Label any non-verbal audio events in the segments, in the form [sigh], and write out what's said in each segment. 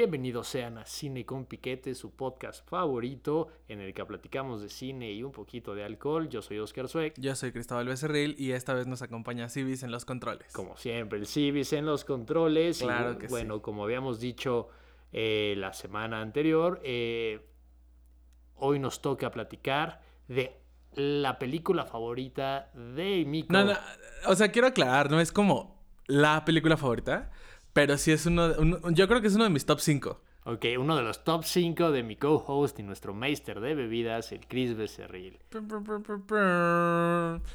Bienvenidos sean a Cine con Piquete, su podcast favorito en el que platicamos de cine y un poquito de alcohol. Yo soy Oscar Sueck. Yo soy Cristóbal Becerril y esta vez nos acompaña Civis en los controles. Como siempre, el Civis en los controles. Claro y, que Bueno, como habíamos dicho eh, la semana anterior, eh, hoy nos toca platicar de la película favorita de mi No, no, o sea, quiero aclarar, no es como la película favorita, pero sí es uno, un- yo creo que es uno de mis top 5. Ok, uno de los top 5 de mi co-host y nuestro meister de bebidas, el Chris Becerril.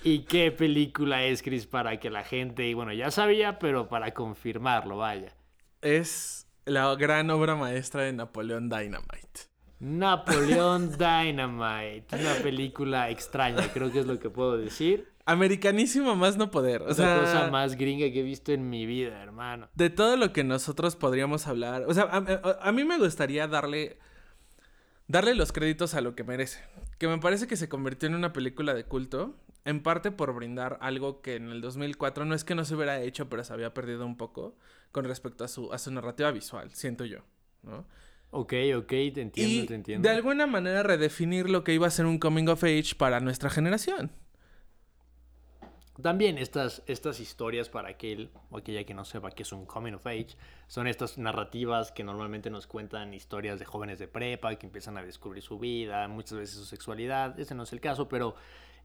¿Y qué película es, Chris, para que la gente, bueno, ya sabía, pero para confirmarlo, vaya? Es la gran obra maestra de Napoleón Dynamite. Napoleón Dynamite, una película extraña, creo que es lo que puedo decir. Americanísimo más no poder. O la sea, cosa más gringa que he visto en mi vida, hermano. de todo lo que nosotros podríamos hablar. O sea, a, a- a mí me gustaría darle. Darle los créditos a lo que merece. Que me parece que se convirtió en una película de culto. En parte por brindar algo que en el 2004 no es que no se hubiera hecho, pero se había perdido un poco con respecto a su, a su narrativa visual, siento yo. ¿no? Ok, ok, te entiendo, y te entiendo. de alguna manera redefinir lo que iba a ser un coming of age para nuestra generación. También estas, estas historias para aquel o aquella que no sepa que es un coming of age son estas narrativas que normalmente nos cuentan historias de jóvenes de prepa que empiezan a descubrir su vida, muchas veces su sexualidad. Ese no es el caso, pero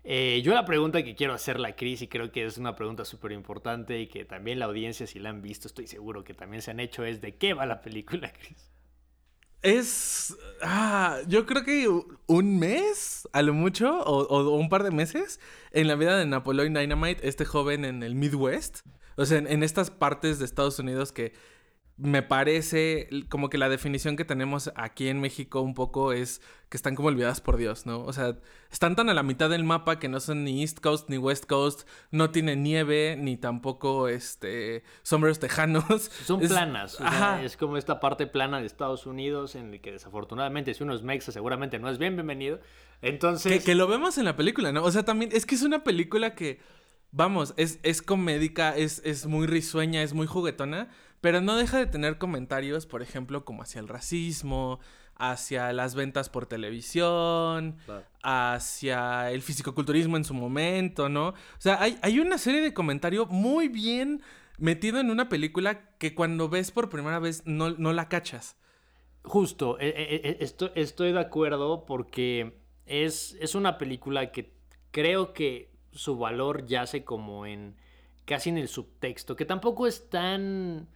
eh, yo la pregunta que quiero hacerle a Chris y creo que es una pregunta súper importante y que también la audiencia si la han visto estoy seguro que también se han hecho es ¿de qué va la película, [laughs] Chris? Es. Ah, yo creo que un mes, a lo mucho, o, o un par de meses, en la vida de Napoleon Dynamite, este joven en el Midwest. O sea, en, en estas partes de Estados Unidos que me parece como que la definición que tenemos aquí en México un poco es que están como olvidadas por Dios, ¿no? O sea, están tan a la mitad del mapa que no son ni East Coast ni West Coast, no tienen nieve, ni tampoco este sombreros tejanos. [laughs] Son Es- planas, o sea, Ajá. es como esta parte plana de Estados Unidos en el que desafortunadamente si uno es mexa seguramente no es bien bienvenido. Entonces... Que, que lo vemos en la película, ¿no? O sea, también es que es una película que, vamos, es, es comédica, es, es muy risueña, es muy juguetona, pero no deja de tener comentarios, por ejemplo, como hacia el racismo, hacia las ventas por televisión, Claro. hacia el fisicoculturismo en su momento, ¿no? O sea, hay, hay una serie de comentarios muy bien metido en una película que cuando ves por primera vez no, no la cachas. Justo, eh, estoy, estoy de acuerdo porque es, es una película que creo que su valor yace como en casi en el subtexto, que tampoco es tan,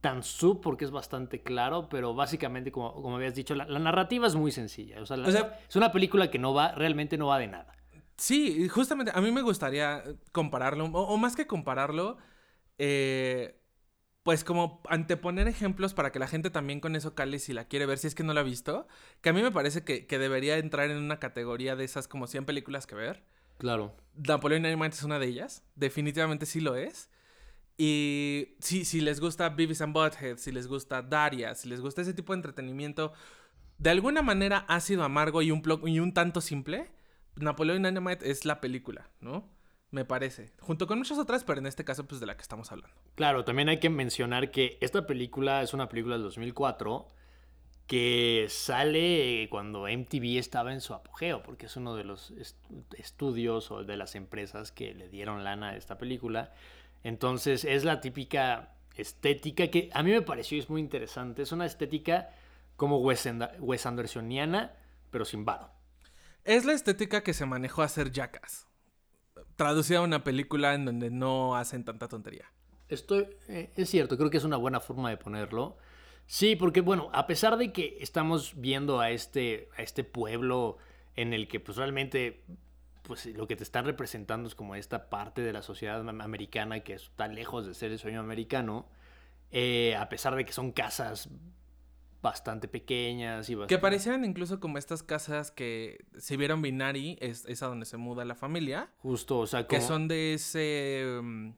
tan sub porque es bastante claro, pero básicamente como, como habías dicho, la, la narrativa es muy sencilla. O sea, la- O sea- es una película que no va, realmente no va de nada. Sí, justamente a mí me gustaría compararlo, o, o más que compararlo, eh, pues como anteponer ejemplos para que la gente también con eso cale si la quiere ver, si es que no la ha visto, que a mí me parece que, que debería entrar en una categoría de esas como 100 películas que ver. Claro. Napoleon Dynamite es una de ellas, definitivamente sí lo es. Y si les gusta Beavis and Butthead, si les gusta Daria, si les gusta ese tipo de entretenimiento, de alguna manera ácido, amargo y un, y un tanto simple, Napoleon Dynamite es la película, ¿no? Me parece. Junto con muchas otras, pero en este caso, pues de la que estamos hablando. Claro, también hay que mencionar que esta película es una película del 2004 que sale cuando MTV estaba en su apogeo, porque es uno de los est- estudios o de las empresas que le dieron lana a esta película. Entonces es la típica estética que a mí me pareció es muy interesante. Es una estética como Wes Andersoniana, pero sin varo. Es la estética que se manejó a hacer Jackass. Traducida a una película en donde no hacen tanta tontería. Estoy, eh, es cierto, creo que es una buena forma de ponerlo. Sí, porque bueno, a pesar de que estamos viendo a este, a este pueblo en el que pues realmente pues lo que te están representando es como esta parte de la sociedad am- americana que está lejos de ser el sueño americano, eh, a pesar de que son casas bastante pequeñas y Que bastante... parecieran incluso como estas casas que si vieron Binari, es, es a donde se muda la familia. Justo, o sea, Que son de ese um,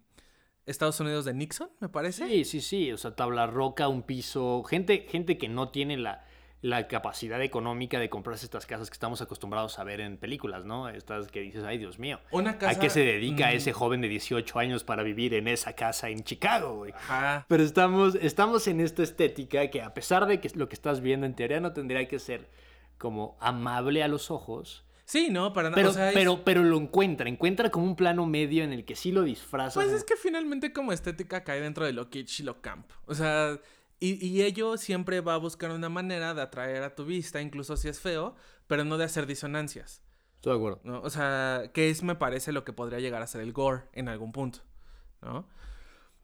Estados Unidos de Nixon, me parece. Sí, sí, sí, o sea, tabla roca, un piso, gente, gente que no tiene la, la capacidad económica de comprarse estas casas que estamos acostumbrados a ver en películas, ¿no? Estas que dices, ay, Dios mío. Una casa... ¿A qué se dedica mm, ese joven de 18 años para vivir en esa casa en Chicago, güey? Ajá. Pero estamos, estamos en esta estética que a pesar de que lo que estás viendo en teoría no tendría que ser como amable a los ojos, Sí, no, para nada. pero, o sea, es- pero, pero lo encuentra, encuentra como un plano medio en el que sí lo disfraza. Pues es que finalmente como estética cae dentro de lo kitsch y lo camp. O sea, y, y ello siempre va a buscar una manera de atraer a tu vista, incluso si es feo, pero no de hacer disonancias. Estoy de acuerdo. ¿no? O sea, que es, me parece, lo que podría llegar a ser el gore en algún punto, ¿no?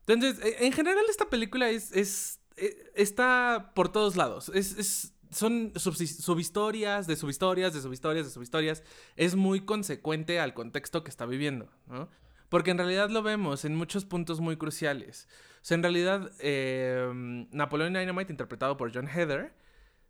Entonces, e- en general esta película es, es, e- está por todos lados. Es, es- son subhistorias, de subhistorias, de subhistorias, de subhistorias. Es muy consecuente al contexto que está viviendo, ¿no? Porque en realidad lo vemos en muchos puntos muy cruciales. O sea, en realidad, eh, Napoleon Dynamite, interpretado por John Heather,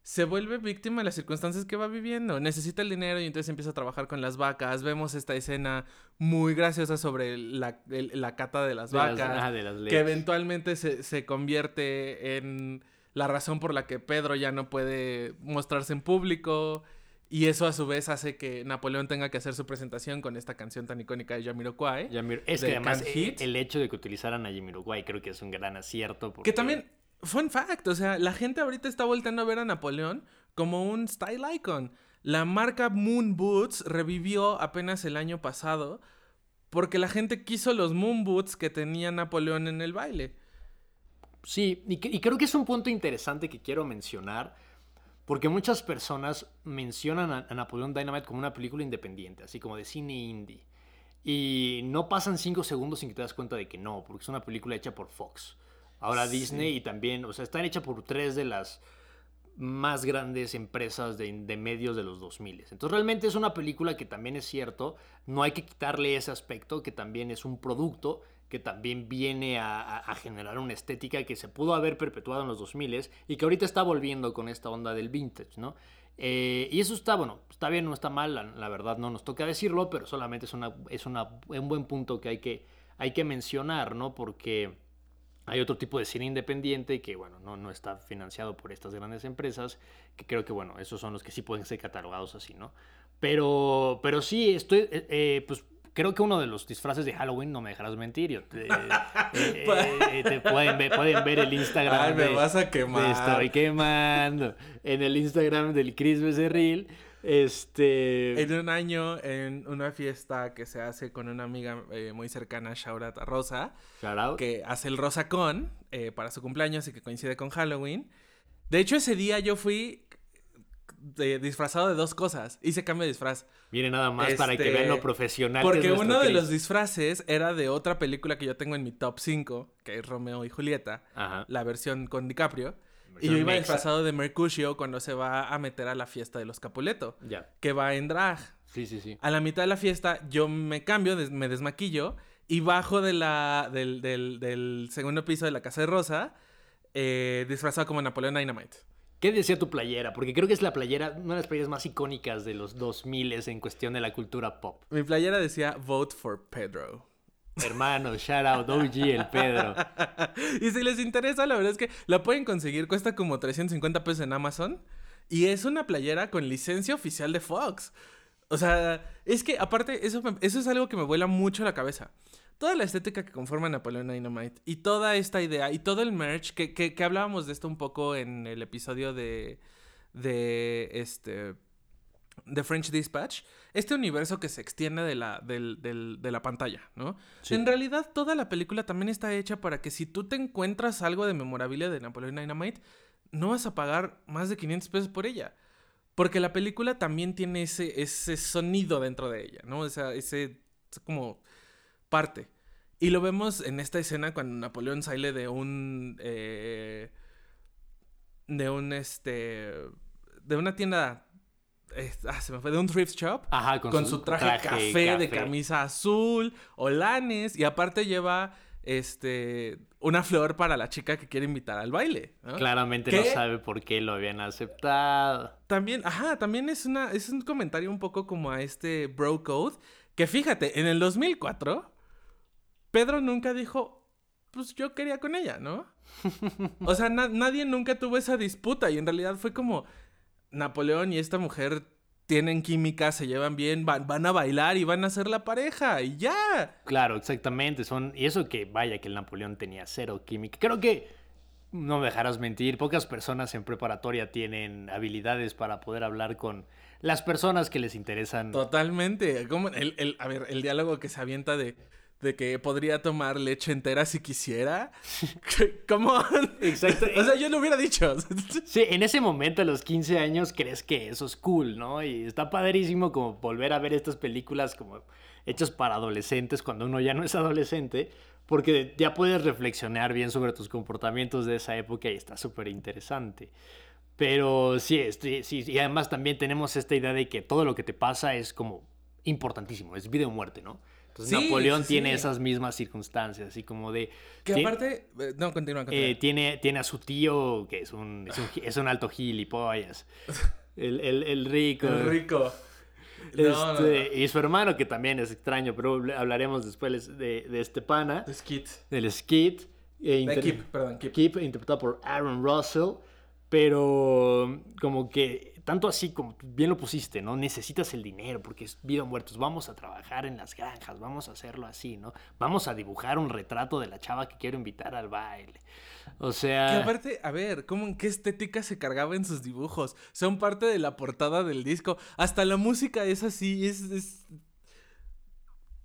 se vuelve víctima de las circunstancias que va viviendo. Necesita el dinero y entonces empieza a trabajar con las vacas. Vemos esta escena muy graciosa sobre la, el- la cata de las De las- vacas. ajá, de las que eventualmente se, se convierte en la razón por la que Pedro ya no puede mostrarse en público. Y eso a su vez hace que Napoleón tenga que hacer su presentación con esta canción tan icónica de Jamiroquai. Yamir- es que además Hit. el hecho de que utilizaran a Jamiroquai creo que es un gran acierto. Que porque- también, fun fact, o sea, la gente ahorita está volteando a ver a Napoleón como un style icon. La marca Moon Boots revivió apenas el año pasado porque la gente quiso los Moon Boots que tenía Napoleón en el baile. Sí, y, que- y creo que es un punto interesante que quiero mencionar, porque muchas personas mencionan a, a Napoleón Dynamite como una película independiente, así como de cine indie. Y no pasan cinco segundos sin que te das cuenta de que no, porque es una película hecha por Fox. Ahora Sí. Disney y también, o sea, están hecha por tres de las más grandes empresas de, de medios de los 2000. Entonces realmente es una película que también es cierto, no hay que quitarle ese aspecto, que también es un producto que también viene a, generar una estética que se pudo haber perpetuado en los 2000 y que ahorita está volviendo con esta onda del vintage, ¿no? Eh, y eso está, bueno, está bien, no está mal, la, la verdad no nos toca decirlo, pero solamente es, una, es una, un buen punto que hay, que hay que mencionar, ¿no? Porque hay otro tipo de cine independiente que, bueno, no, no está financiado por estas grandes empresas, que creo que, bueno, esos son los que sí pueden ser catalogados así, ¿no? Pero, pero sí, estoy, eh, eh, pues creo que uno de los disfraces de Halloween, no me dejarás mentir, yo te, [laughs] eh, eh, te pueden, ver, pueden ver el Instagram. Ay, me vas a quemar. estoy quemando. En el Instagram del Chris Becerril, este... En un año, en una fiesta que se hace con una amiga eh, muy cercana, Shaurat a Rosa, shout out. que hace el Rosacón eh, para su cumpleaños y que coincide con Halloween. De hecho, ese día yo fui de- disfrazado de dos cosas. Hice cambio de disfraz. Miren nada más para que Este, vean lo profesional. que es Porque uno de Chris. los disfraces era de otra película que yo tengo en mi top 5, que es Romeo y Julieta, Ajá. la versión con DiCaprio. Y yo iba disfrazado de Mercutio cuando se va a meter a la fiesta de los Capuleto, Ya. que va en drag. Sí, sí, sí. A la mitad de la fiesta yo me cambio, des- me desmaquillo y bajo de la, del, del- del segundo piso de la Casa de Rosa eh, disfrazado como Napoleón Dynamite. ¿Qué decía tu playera? Porque creo que es la playera, una de las playeras más icónicas de los 2000 en cuestión de la cultura pop. Mi playera decía Vote for Pedro. Hermano, shout out, OG el Pedro. [laughs] y si les interesa, la verdad es que la pueden conseguir, cuesta como 350 pesos en Amazon. Y es una playera con licencia oficial de Fox. O sea, es que aparte, eso, me- eso es algo que me vuela mucho la cabeza. Toda la estética que conforma Napoleón Dynamite y toda esta idea y todo el merch, que, que, que hablábamos de esto un poco en el episodio de, de este de French Dispatch, este universo que se extiende de la, del- del- de la pantalla, ¿no? Sí. En realidad, toda la película también está hecha para que si tú te encuentras algo de memorabilia de Napoleon Dynamite, no vas a pagar más de 500 pesos por ella. Porque la película también tiene ese, ese sonido dentro de ella, ¿no? O sea, ese, ese como parte. Y lo vemos en esta escena cuando Napoleón sale de un... eh, de un, este... De una tienda... eh, ah, se me fue. De un thrift shop Ajá, con, su traje, café, de camisa azul, holanes, y aparte lleva este una flor para la chica que quiere invitar al baile. ¿no? Claramente ¿Qué? no sabe por qué lo habían aceptado. También, ajá, también es una es un comentario un poco como a este bro code, que fíjate, en el 2004 Pedro nunca dijo, pues yo quería con ella, ¿no? [laughs] O sea, na- nadie nunca tuvo esa disputa y en realidad fue como Napoleón y esta mujer tienen química, se llevan bien, van, van a bailar y van a ser la pareja y ya. Claro, exactamente. Son, y eso que vaya que el Napoleón tenía cero química. Creo que, no me dejarás mentir, pocas personas en preparatoria tienen habilidades para poder hablar con las personas que les interesan. Totalmente. Como el, el- a ver, el diálogo que se avienta de, de que podría tomar leche entera si quisiera. [laughs] ¿Cómo? Exacto. [laughs] O sea, yo lo hubiera dicho. [laughs] Sí, en ese momento a los 15 años crees que eso es cool, ¿no? Y está padrísimo como volver a ver estas películas como hechas para adolescentes cuando uno ya no es adolescente, porque ya puedes reflexionar bien sobre tus comportamientos de esa época y está súper interesante. Pero sí, este, sí, y además también tenemos esta idea de que todo lo que te pasa es como importantísimo, es vida o muerte, ¿no? Entonces Sí, Napoleón sí, tiene esas mismas circunstancias, así como de... Que aparte. eh, No, continúa, continúa. eh, tiene, tiene a su tío, que es un, es un, gi- es un alto gilipollas. [laughs] El, el, el rico. El rico. No, no, Este, Y su hermano, que también es extraño, pero hablaremos después de, de este pana, no. Skit. del Skid. eh, De Kip, perdón, Kip. Kip, interpretado por Aaron Russell. Pero como que, tanto así como bien lo pusiste, ¿no? Necesitas el dinero porque es vida o muertos. Vamos a trabajar en las granjas, vamos a hacerlo así, ¿no? Vamos a dibujar un retrato de la chava que quiero invitar al baile. O sea... Que aparte, a ver, ¿cómo en qué estética se cargaba en sus dibujos? Son parte de la portada del disco. Hasta la música es así, es. es...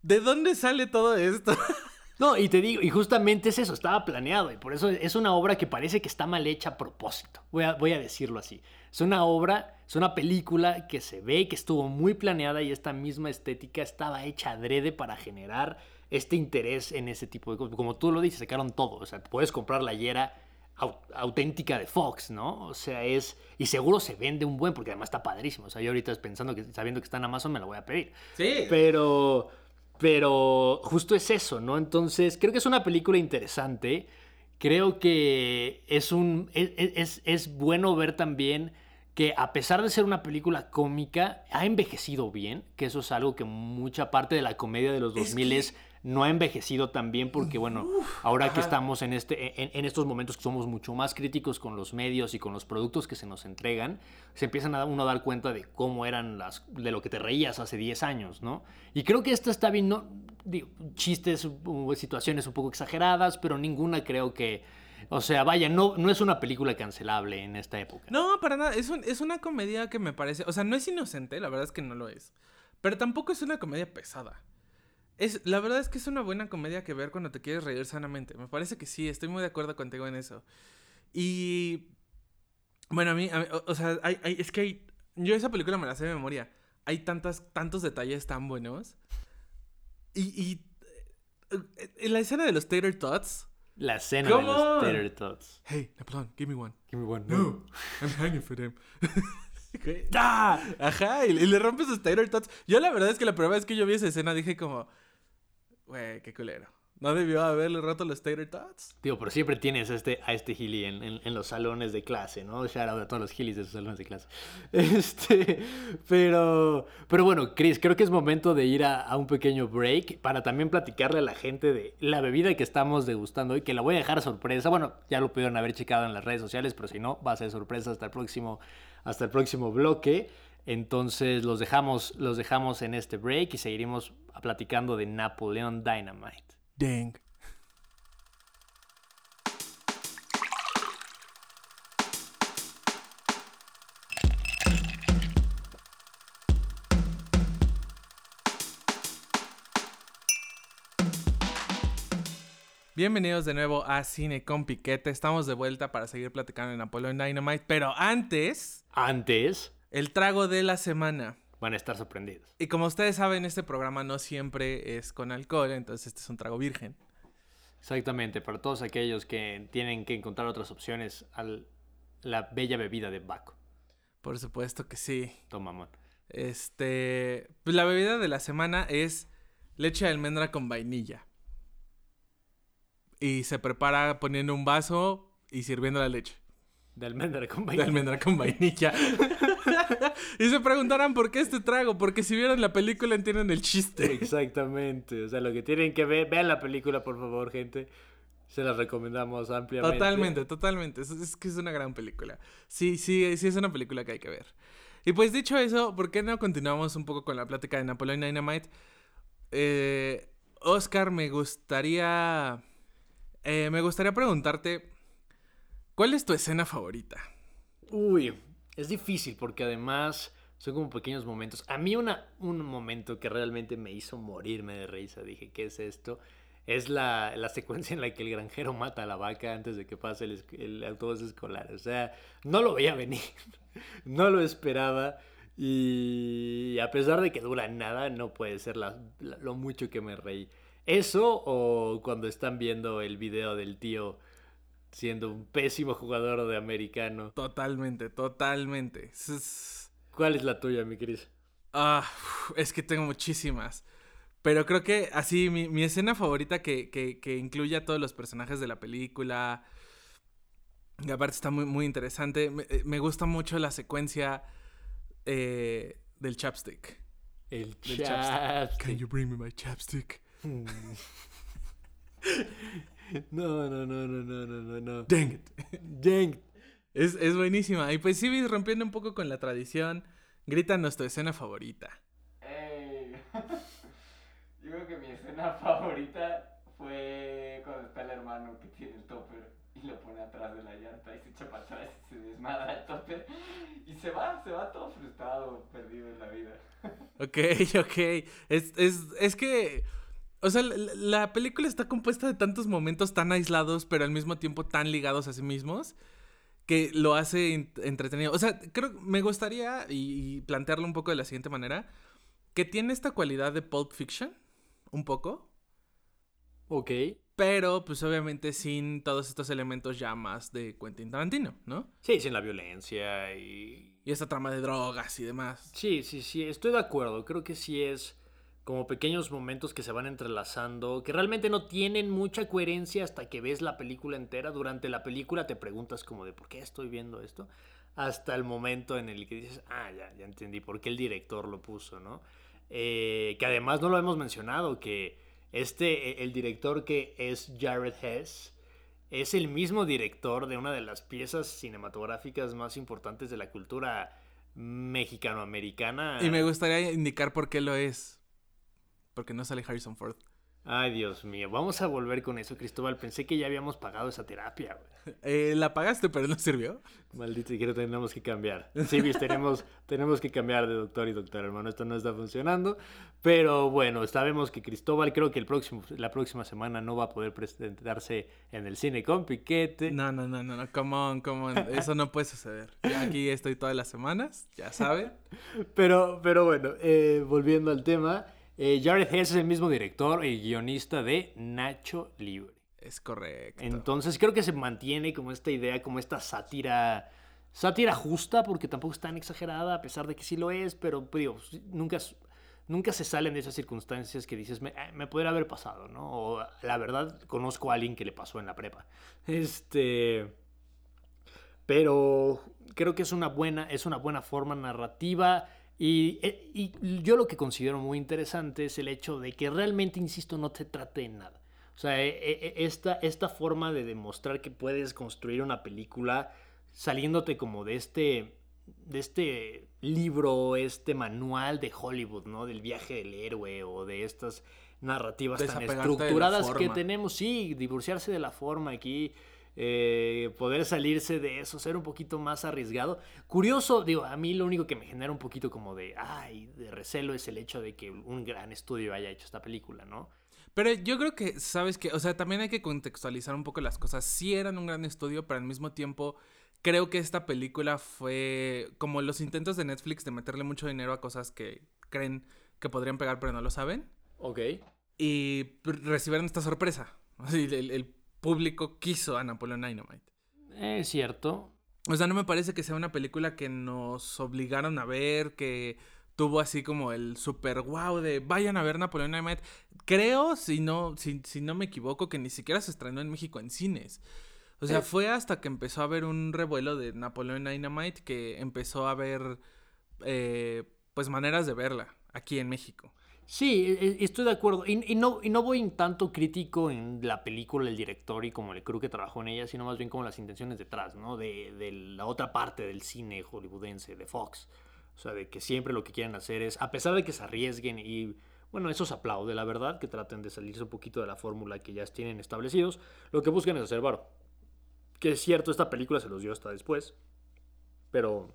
¿De dónde sale todo esto? [laughs] No, y te digo, y justamente es eso, estaba planeado, y por eso es una obra que parece que está mal hecha a propósito. Voy a, voy a decirlo así. Es una obra, es una película que se ve que estuvo muy planeada y esta misma estética estaba hecha adrede para generar este interés en ese tipo de cosas. Como tú lo dices, sacaron todo. O sea, puedes comprar la hiera au- auténtica de Fox, ¿no? O sea, es. Y seguro se vende un buen, porque además está padrísimo. O sea, yo ahorita pensando que, sabiendo que está en Amazon, me la voy a pedir. Sí. Pero, pero justo es eso, ¿no? Entonces, creo que es una película interesante. Creo que es un. Es, es- es bueno ver también que a pesar de ser una película cómica, ha envejecido bien, que eso es algo que mucha parte de la comedia de los Es 2000 que- no ha envejecido tan bien porque, bueno, ahora que estamos en, este, en, en estos momentos que somos mucho más críticos con los medios y con los productos que se nos entregan, se empiezan a uno a dar cuenta de cómo eran las, de lo que te reías hace 10 años, ¿no? Y creo que esta está bien, no, digo, chistes, situaciones un poco exageradas, pero ninguna creo que, o sea, vaya, no, no es una película cancelable en esta época. No, para nada. Es, un- es una comedia que me parece. O sea, no es inocente, la verdad es que no lo es. Pero tampoco es una comedia pesada. Es, la verdad es que es una buena comedia que ver cuando te quieres reír sanamente. Me parece que sí, estoy muy de acuerdo contigo en eso. Y. Bueno, a mí. a mí- o, o sea, hay- hay- es que hay. Yo esa película me la sé de memoria. Hay tantas, tantos detalles tan buenos. Y. y eh, en la escena de los Tater Tots. La escena de los. Tater Tots. Hey, Napoleon, give me one. Give me one. No, I'm hanging for them. [laughs] [laughs] ¡Ah! Ajá, y, le rompe sus tater tots. Yo la verdad es que la primera vez que yo vi esa escena dije como, qué culero. No debió haberle roto los tater tots. Digo, pero siempre tienes a este, a este Gili en, los salones de clase, ¿no? Shout out a todos los Gilis de sus salones de clase. [laughs] Este, pero, pero bueno, Chris, creo que es momento de ir a, a un pequeño break para también platicarle a la gente de la bebida que estamos degustando hoy, que la voy a dejar sorpresa. Bueno, ya lo pudieron haber checado en las redes sociales, pero si no, va a ser sorpresa hasta el próximo, hasta el próximo bloque. Entonces los dejamos, los dejamos en este break y seguiremos platicando de Napoleon Dynamite. Dang. Bienvenidos de nuevo a Cine con Piquete. Estamos de vuelta para seguir platicando de Napoleon Dynamite, pero antes, Antes, el trago de la semana. van a estar sorprendidos. Y como ustedes saben, este programa no siempre es con alcohol, entonces este es un trago virgen. Exactamente, para todos aquellos que tienen que encontrar otras opciones a la bella bebida de Baco. Por supuesto que sí. Toma, mon. Este, pues la bebida de la semana es leche de almendra con vainilla. Y se prepara poniendo un vaso y sirviendo la leche De almendra con de vainilla. almendra con vainilla. [laughs] [laughs] y se preguntarán por qué este trago, porque si vieron la película entienden el chiste. Exactamente, o sea, lo que tienen que ver, vean la película, por favor, gente. Se las recomendamos ampliamente. Totalmente, totalmente. Es, es que es una gran película. Sí, sí, sí es una película que hay que ver. Y pues dicho eso, ¿por qué no continuamos un poco con la plática de Napoleon Dynamite? Eh, Oscar, me gustaría... eh, me gustaría preguntarte, ¿cuál es tu escena favorita? Uy, es difícil porque además son como pequeños momentos. A mí una, un momento que realmente me hizo morirme de risa, dije, ¿qué es esto? Es la, la secuencia en la que el granjero mata a la vaca antes de que pase el, el autobús escolar. O sea, no lo veía venir, [laughs] no lo esperaba. Y a pesar de que dura nada, no puede ser lo mucho que me reí. Eso o cuando están viendo el video del tío siendo un pésimo jugador de americano. Totalmente, totalmente. ¿Cuál es la tuya, mi Cris? Ah, es que tengo muchísimas. Pero creo que así, mi, mi escena favorita que, que, que incluye a todos los personajes de la película. Y aparte está muy, muy interesante. Me, eh, me gusta mucho la secuencia eh, del chapstick. El Del chat. Can you bring me my chapstick? [laughs] [laughs] No, no, no, no, no, no, no, no. Dang it. Dang. Es, es buenísima. Y pues sí, rompiendo un poco con la tradición, grítanos tu escena favorita. Ey. [laughs] Yo creo que mi escena favorita fue cuando está el hermano que tiene el topper y lo pone atrás de la llanta y se echa para atrás y se desmadra el topper y se va, se va todo frustrado, perdido en la vida. Ok, [laughs] ok. Es, es, es que. O sea, la, la película está compuesta de tantos momentos tan aislados, pero al mismo tiempo tan ligados a sí mismos, que lo hace entretenido. O sea, creo me gustaría y, y plantearlo un poco de la siguiente manera: que tiene esta cualidad de Pulp Fiction, un poco, Ok. pero pues obviamente sin todos estos elementos ya más de Quentin Tarantino, ¿no? Sí, sin la violencia y... Y esta trama de drogas y demás. Sí, sí, sí, estoy de acuerdo. Creo que sí es como pequeños momentos que se van entrelazando, que realmente no tienen mucha coherencia hasta que ves la película entera. Durante la película te preguntas como de por qué estoy viendo esto, hasta el momento en el que dices, ah, ya, ya entendí por qué el director lo puso, ¿no? Eh, que además no lo hemos mencionado, que este, eh, el director que es Jared Hess, es el mismo director de una de las piezas cinematográficas más importantes de la cultura mexicanoamericana. Y me gustaría indicar por qué lo es. Porque no sale Harrison Ford. Ay, Dios mío, vamos a volver con eso, Cristóbal. Pensé que ya habíamos pagado esa terapia, güey. Eh, la pagaste, pero no sirvió. Maldito, y creo que tenemos que cambiar. Sí, viste, tenemos, [laughs] tenemos que cambiar de doctor y doctor, hermano. Esto no está funcionando. Pero bueno, sabemos que Cristóbal, creo que el próximo, la próxima semana no va a poder presentarse en el cine con Piquete. No, no, no, no, no. Come on, come on. Eso no puede suceder. Yo aquí estoy todas las semanas, ya saben. [laughs] Pero, pero bueno, eh, volviendo al tema, eh, Jared Hess es el mismo director y guionista de Nacho Libre. Es correcto. Entonces creo que se mantiene como esta idea, como esta sátira, sátira justa, porque tampoco es tan exagerada, a pesar de que sí lo es, pero pues, digo, nunca, nunca se salen de esas circunstancias que dices, me, eh, me podría haber pasado, ¿no? O la verdad, conozco a alguien que le pasó en la prepa. Este... Pero creo que es una buena, es una buena forma narrativa. Y, eh, y yo lo que considero muy interesante es el hecho de que realmente, insisto, no te trate de nada. O sea, eh, eh, esta, esta forma de demostrar que puedes construir una película saliéndote como de este, de este libro, este manual de Hollywood, ¿no? Del viaje del héroe o de estas narrativas tan estructuradas que tenemos. Sí, divorciarse de la forma aquí. Eh, poder salirse de eso, ser un poquito más arriesgado. Curioso, digo, a mí lo único que me genera un poquito como de, ay, de recelo es el hecho de que un gran estudio haya hecho esta película, ¿no? Pero yo creo que, ¿sabes qué? O sea, también hay que contextualizar un poco las cosas. Sí eran un gran estudio, pero al mismo tiempo creo que esta película fue como los intentos de Netflix de meterle mucho dinero a cosas que creen que podrían pegar, pero no lo saben. Ok. Y recibieron esta sorpresa. [laughs] Así, el, el público quiso a Napoleon Dynamite. Es cierto. O sea, no me parece que sea una película que nos obligaron a ver, que tuvo así como el super wow de vayan a ver Napoleon Dynamite. Creo, si no, si, si no me equivoco, que ni siquiera se estrenó en México en cines. O sea, Eh. fue hasta que empezó a haber un revuelo de Napoleon Dynamite que empezó a haber, eh, pues, maneras de verla aquí en México. Sí, e- e- estoy de acuerdo. Y, no, voy tanto crítico en la película, el director y como el crew que trabajó en ella, sino más bien como las intenciones detrás, ¿no? De, de la otra parte del cine hollywoodense, de Fox. O sea, de que siempre lo que quieren hacer es, a pesar de que se arriesguen y, bueno, eso se aplaude, la verdad, que traten de salirse un poquito de la fórmula que ya tienen establecidos, lo que buscan es hacer varo. Que es cierto, esta película se los dio hasta después, pero...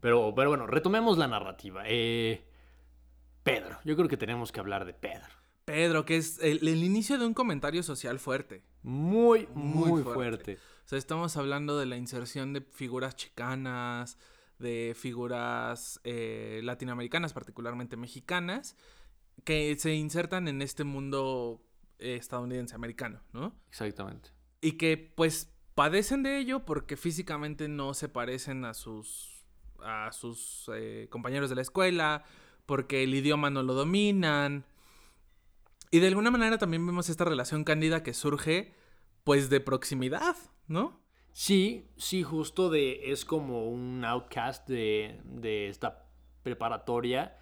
Pero, pero bueno, retomemos la narrativa. Eh, Pedro, yo creo que tenemos que hablar de Pedro. Pedro, que es el, el inicio de un comentario social fuerte. Muy, muy, Muy fuerte. fuerte. O sea, estamos hablando de la inserción de figuras chicanas, de figuras eh, latinoamericanas, particularmente mexicanas, que se insertan en este mundo eh, estadounidense americano, ¿no? Exactamente. Y que pues padecen de ello porque físicamente no se parecen a sus, a sus eh, compañeros de la escuela, porque el idioma no lo dominan. Y de alguna manera también vemos esta relación cándida que surge pues de proximidad, ¿no? Sí, sí, justo de. Es como un outcast de, de esta preparatoria.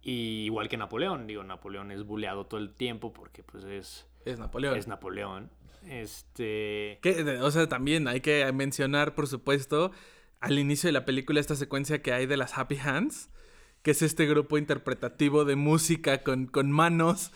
Y igual que Napoleón. Digo, Napoleón es buleado todo el tiempo porque pues es, Es Napoleón. es Napoleón. Este. Que, o sea, también hay que mencionar, por supuesto, al inicio de la película esta secuencia que hay de las Happy Hands, que es este grupo interpretativo de música con, con manos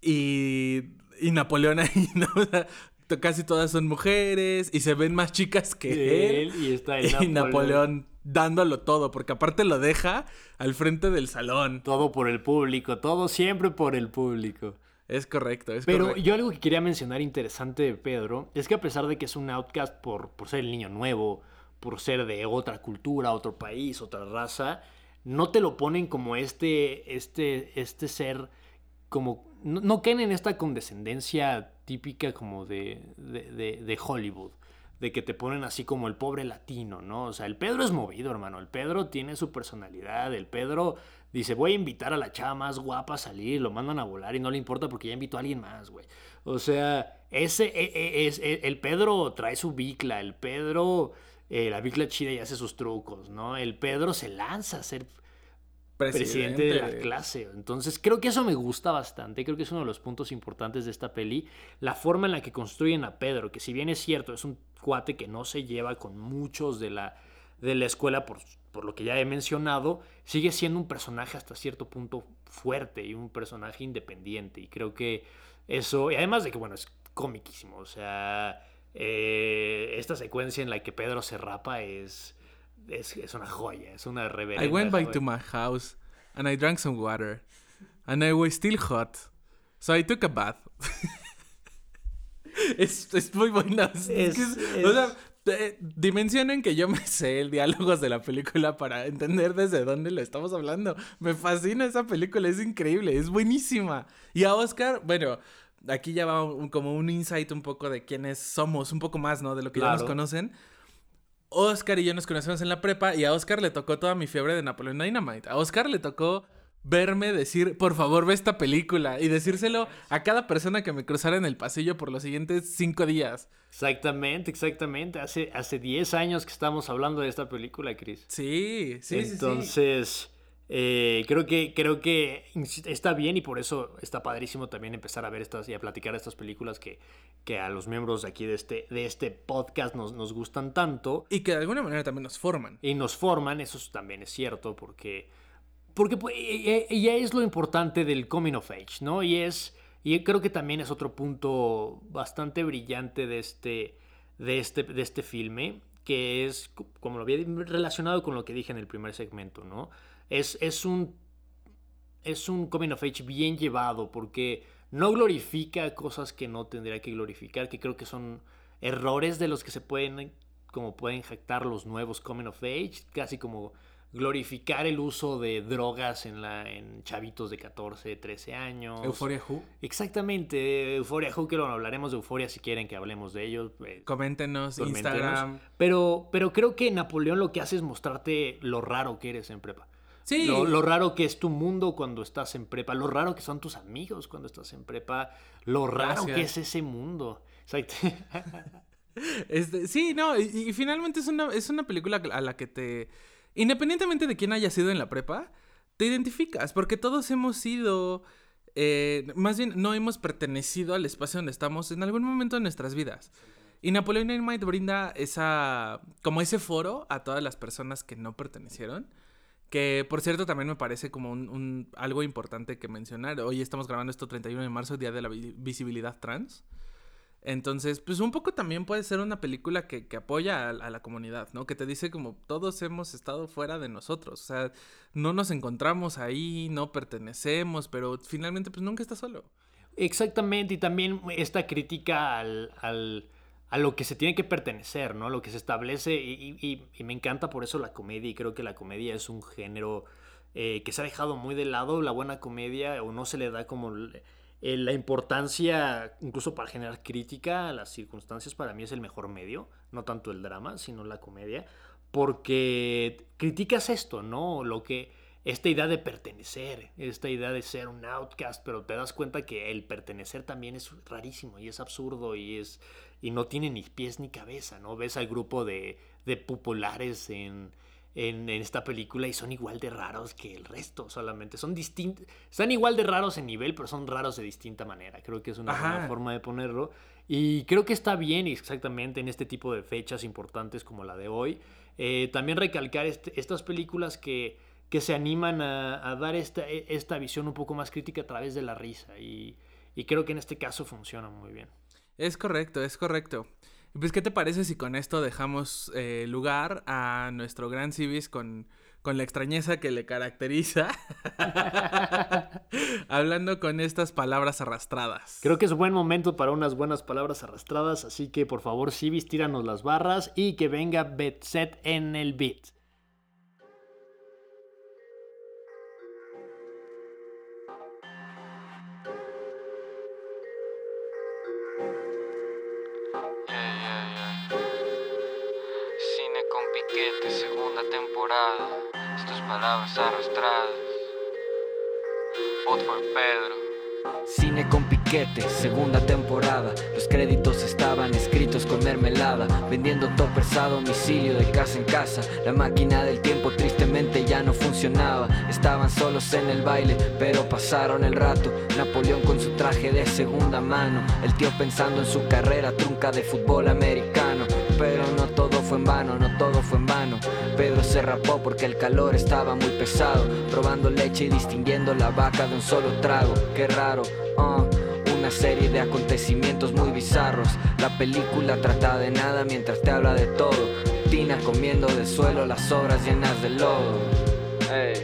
y, y Napoleón ahí, [laughs] ¿no? O sea, to- casi todas son mujeres y se ven más chicas que él. y está [laughs] Y Napoleón. Napoleón dándolo todo, porque aparte lo deja al frente del salón. Todo por el público, todo siempre por el público. Es correcto, es Pero correcto. yo algo que quería mencionar interesante de Pedro es que a pesar de que es un outcast por, por ser el niño nuevo, por ser de otra cultura, otro país, otra raza, no te lo ponen como este, este, este ser, como, no, no en esta condescendencia típica como de, de, de- de Hollywood. De que te ponen así como el pobre latino, ¿no? O sea, el Pedro es movido, hermano. El Pedro tiene su personalidad. El Pedro dice, voy a invitar a la chava más guapa a salir. Lo mandan a volar y no le importa porque ya invitó a alguien más, güey. O sea, ese e- e- es, e- el Pedro trae su bicla. El Pedro, eh, la bicla chida y hace sus trucos, ¿no? El Pedro se lanza a ser presidente de la clase. Entonces, creo que eso me gusta bastante. Creo que es uno de los puntos importantes de esta peli. La forma en la que construyen a Pedro, que si bien es cierto, es un cuate que no se lleva con muchos de la, de la escuela, por, por lo que ya he mencionado, sigue siendo un personaje hasta cierto punto fuerte y un personaje independiente. Y creo que eso, y además de que, bueno, es comiquísimo. O sea, eh, esta secuencia en la que Pedro se rapa es... Es, es una joya, es una reverenda I went back joya. to my house and I drank some water and I was still hot. So I took a bath. [laughs] es, es muy buena. Es, O sea, dimensionen que yo me sé el diálogos de la película para entender desde dónde lo estamos hablando. Me fascina esa película, es increíble, es buenísima. Y a Oscar, bueno, aquí ya va un- como un insight un poco de quiénes somos, un poco más, ¿no? De lo que ya nos conocen. Oscar y yo nos conocemos en la prepa y a Oscar le tocó toda mi fiebre de Napoleon Dynamite. A Oscar le tocó verme decir, por favor, ve esta película y decírselo a cada persona que me cruzara en el pasillo por los siguientes cinco días. Exactamente, exactamente. Hace, hace 10 años que estamos hablando de esta película, Chris. Sí, sí, sí, sí. Entonces, eh, creo que creo que está bien y por eso está padrísimo también empezar a ver estas y a platicar estas películas que, que a los miembros de aquí de este, de este podcast nos, nos gustan tanto Y que de alguna manera también nos forman. y nos forman, eso también es cierto, porque, porque pues, y- y ya es lo importante del coming of age, ¿no? Y es, y creo que también es otro punto bastante brillante de este, de este, de este filme, que es, co- como lo había relacionado con lo que dije en el primer segmento, ¿no? Es, es un es un coming of age bien llevado porque no glorifica cosas que no tendría que glorificar, que creo que son errores de los que se pueden, como pueden jactar los nuevos coming of age, casi como glorificar el uso de drogas en, la, en chavitos de 14, 13 años. Euphoria Who. Exactamente, Euforia Who, que lo hablaremos de Euforia si quieren que hablemos de ellos. eh, Coméntenos, Tormentenos. Instagram. Pero, pero creo que Napoleón lo que hace es mostrarte lo raro que eres en prepa. Sí. Lo, lo raro que es tu mundo cuando estás en prepa, lo raro que son tus amigos cuando estás en prepa, lo raro Gracias. que es ese mundo. Exacto. [laughs] Este, sí, no, y, y finalmente es una, es una película a la que te. Independientemente de quién haya sido en la prepa, te identificas, porque todos hemos sido, eh, más bien no hemos pertenecido al espacio donde estamos en algún momento de nuestras vidas. Y Napoleon Dynamite brinda esa, como ese foro a todas las personas que no pertenecieron. Que por cierto también me parece como un, un- algo importante que mencionar. Hoy estamos grabando esto 31 de marzo, Día de la Vi- Visibilidad Trans. Entonces, pues un poco también puede ser una película que, que apoya a, la comunidad, ¿no? Que te dice como todos hemos estado fuera de nosotros. O sea, no nos encontramos ahí, no pertenecemos, pero finalmente pues nunca estás solo. Exactamente, y también esta crítica al, al- a lo que se tiene que pertenecer, ¿no? Lo que se establece, y, me encanta por eso la comedia, y creo que la comedia es un género eh, que se ha dejado muy de lado, la buena comedia, o no se le da como eh, la importancia, incluso para generar crítica a las circunstancias, para mí es el mejor medio, no tanto el drama, sino la comedia, porque criticas esto, ¿no? Lo que esta idea de pertenecer, esta idea de ser un outcast, pero te das cuenta que el pertenecer también es rarísimo y es absurdo y es y no tiene ni pies ni cabeza, ¿no? Ves al grupo de, de populares en, en, en esta película y son igual de raros que el resto, solamente son distintos, están igual de raros en nivel, pero son raros de distinta manera, creo que es una buena forma de ponerlo y creo que está bien exactamente en este tipo de fechas importantes como la de hoy. Eh, también recalcar este- estas películas que, que se animan a, a dar esta, e- esta visión un poco más crítica a través de la risa. Y, y creo que en este caso funciona muy bien. Es correcto, es correcto. Y Pues, ¿qué te parece si con esto dejamos eh, lugar a nuestro gran Civis con, con la extrañeza que le caracteriza? [laughs] Hablando con estas palabras arrastradas. Creo que es buen momento para unas buenas palabras arrastradas, así que por favor, Civis, tíranos las barras y que venga Betset en el beat. Arrastradas. Pedro. Cine con piquete, segunda temporada. Los créditos estaban escritos con mermelada. Vendiendo toppers a domicilio de casa en casa. La máquina del tiempo tristemente ya no funcionaba. Estaban solos en el baile, pero pasaron el rato. Napoleón con su traje de segunda mano. El tío pensando en su carrera trunca de fútbol americano. Pero no todo fue en vano, no todo fue en vano. Pedro se rapó porque el calor estaba muy pesado. Probando leche y distinguiendo la vaca de un solo trago. Qué raro, ah, Una serie de acontecimientos muy bizarros. La película trata de nada mientras te habla de todo. Tina comiendo del suelo las obras llenas de lodo. Hey,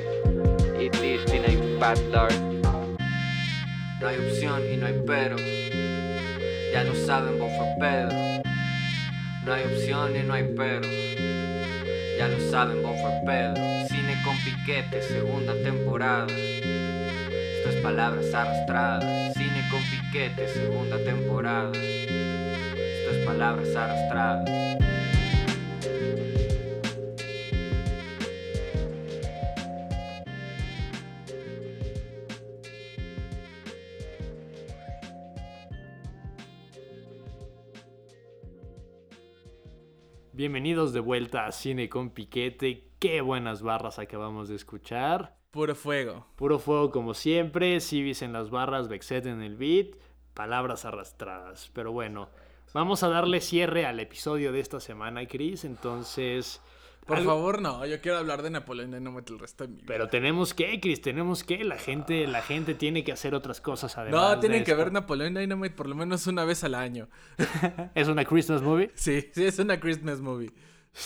eat this, Tina, you bad dog. No hay opción y no hay pero. Ya lo saben, voy for Pedro. No hay opción y no hay pero. Ya lo saben, voy for Pedro. Cine con piquete, segunda temporada. Esto es palabras arrastradas. Cine con piquete, segunda temporada. Esto es palabras arrastradas. Bienvenidos de vuelta a Cine con Piquete. Qué buenas barras acabamos de escuchar. Puro fuego. Puro fuego como siempre, Civis en las barras, Vexet en el beat, palabras arrastradas. Pero bueno, vamos a darle cierre al episodio de esta semana, Chris. Entonces, Por algo- favor, no. Yo quiero hablar de Napoleón Dynamite el resto de mi vida. pero tenemos que, Chris, tenemos que. La gente, la gente tiene que hacer otras cosas además. No, de tienen que esto. ver Napoleón Dynamite por lo menos una vez al año. [laughs] Es una Christmas movie. Sí, sí, es una Christmas movie.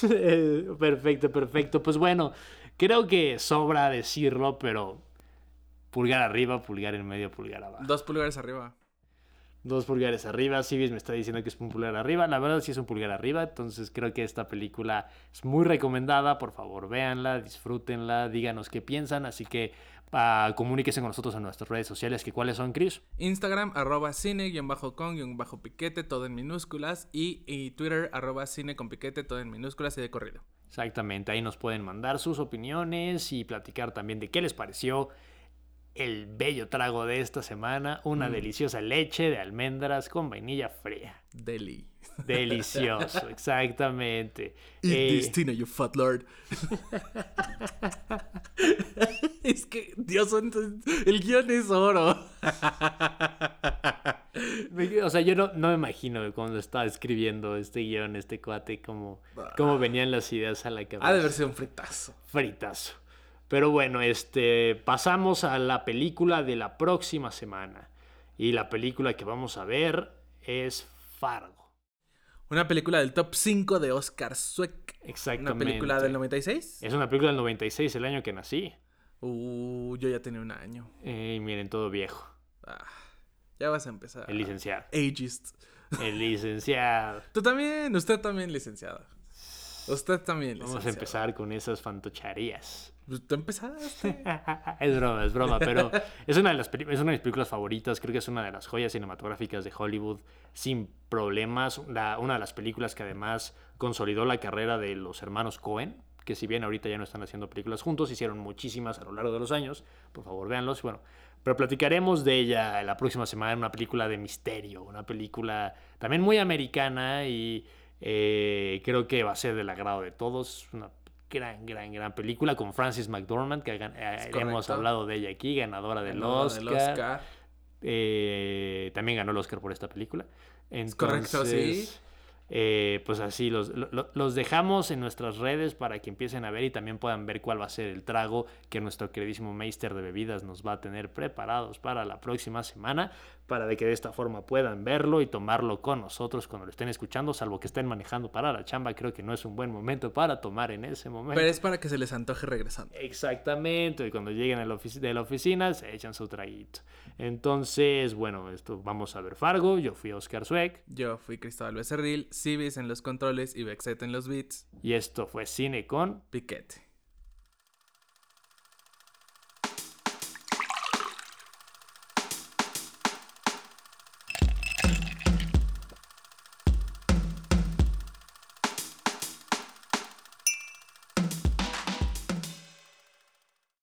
[laughs] perfecto, perfecto. Pues bueno, creo que sobra decirlo, pero pulgar arriba, pulgar en medio, pulgar abajo. Dos pulgares arriba. Dos pulgares arriba. Civis me está diciendo que es un pulgar arriba. La verdad sí es un pulgar arriba. Entonces creo que esta película es muy recomendada. Por favor, véanla, disfrútenla, díganos qué piensan. Así que ah, comuníquense con nosotros en nuestras redes sociales. que ¿Cuáles son, Chris? Instagram, arroba cine, guion bajo con, guion bajo piquete, todo en minúsculas. Y, y Twitter, arroba cine con piquete, todo en minúsculas y de corrido. Exactamente, ahí nos pueden mandar sus opiniones y platicar también de qué les pareció el bello trago de esta semana, una Mm. deliciosa leche de almendras con vainilla fría. Deli. Delicioso, [laughs] exactamente. Eat Eh, this, Tina, you fat lord. [laughs] es que, Dios el guion es oro. [laughs] o sea, yo no, no me imagino cuando estaba escribiendo este guion, este cuate, cómo, cómo venían las ideas a la cabeza. Ha de verse un fritazo. fritazo. Pero bueno, este, pasamos a la película de la próxima semana. Y la película que vamos a ver es Fargo. Una película del top 5 de Oscar Sweck. Exactamente. Una película del 96. Es una película del 96, el año que nací. Uh, yo ya tenía un año. Eh, y miren, todo viejo. Ah, ya vas a empezar. El licenciado. Ageist. El [laughs] licenciado. Tú también, usted también, licenciada. Usted también, Vamos licenciada. a empezar con esas fantocharías. Pues tú empezaste. [laughs] es broma, es broma, pero es una, de las es una de mis películas favoritas. Creo que es una de las joyas cinematográficas de Hollywood sin problemas. Una de las películas que además consolidó la carrera de los hermanos Cohen, que si bien ahorita ya no están haciendo películas juntos, hicieron muchísimas a lo largo de los años. Por favor, véanlos. Bueno, pero platicaremos de ella la próxima semana, una película de misterio, una película también muy americana y eh, creo que va a ser del agrado de todos. Una gran, gran, gran película con Frances McDormand, que eh, hemos hablado de ella aquí, ganadora del Ganadora Oscar. del Oscar. Eh, también ganó el Oscar por esta película. Entonces, correcto, sí. eh, pues así los, lo- lo- los dejamos en nuestras redes para que empiecen a ver y también puedan ver cuál va a ser el trago que nuestro queridísimo Meister de bebidas nos va a tener preparados para la próxima semana, para de que de esta forma puedan verlo y tomarlo con nosotros cuando lo estén escuchando, salvo que estén manejando para la chamba, creo que no es un buen momento para tomar en ese momento. Pero es para que se les antoje regresando. Exactamente, y cuando lleguen a la ofici- de la oficina se echan su traguito. Entonces, bueno, esto vamos a ver Fargo, yo fui Oscar Sweck Yo fui Cristóbal Becerril, Cibis en los controles y Bexet en los beats. y esto fue Cine con Piquete.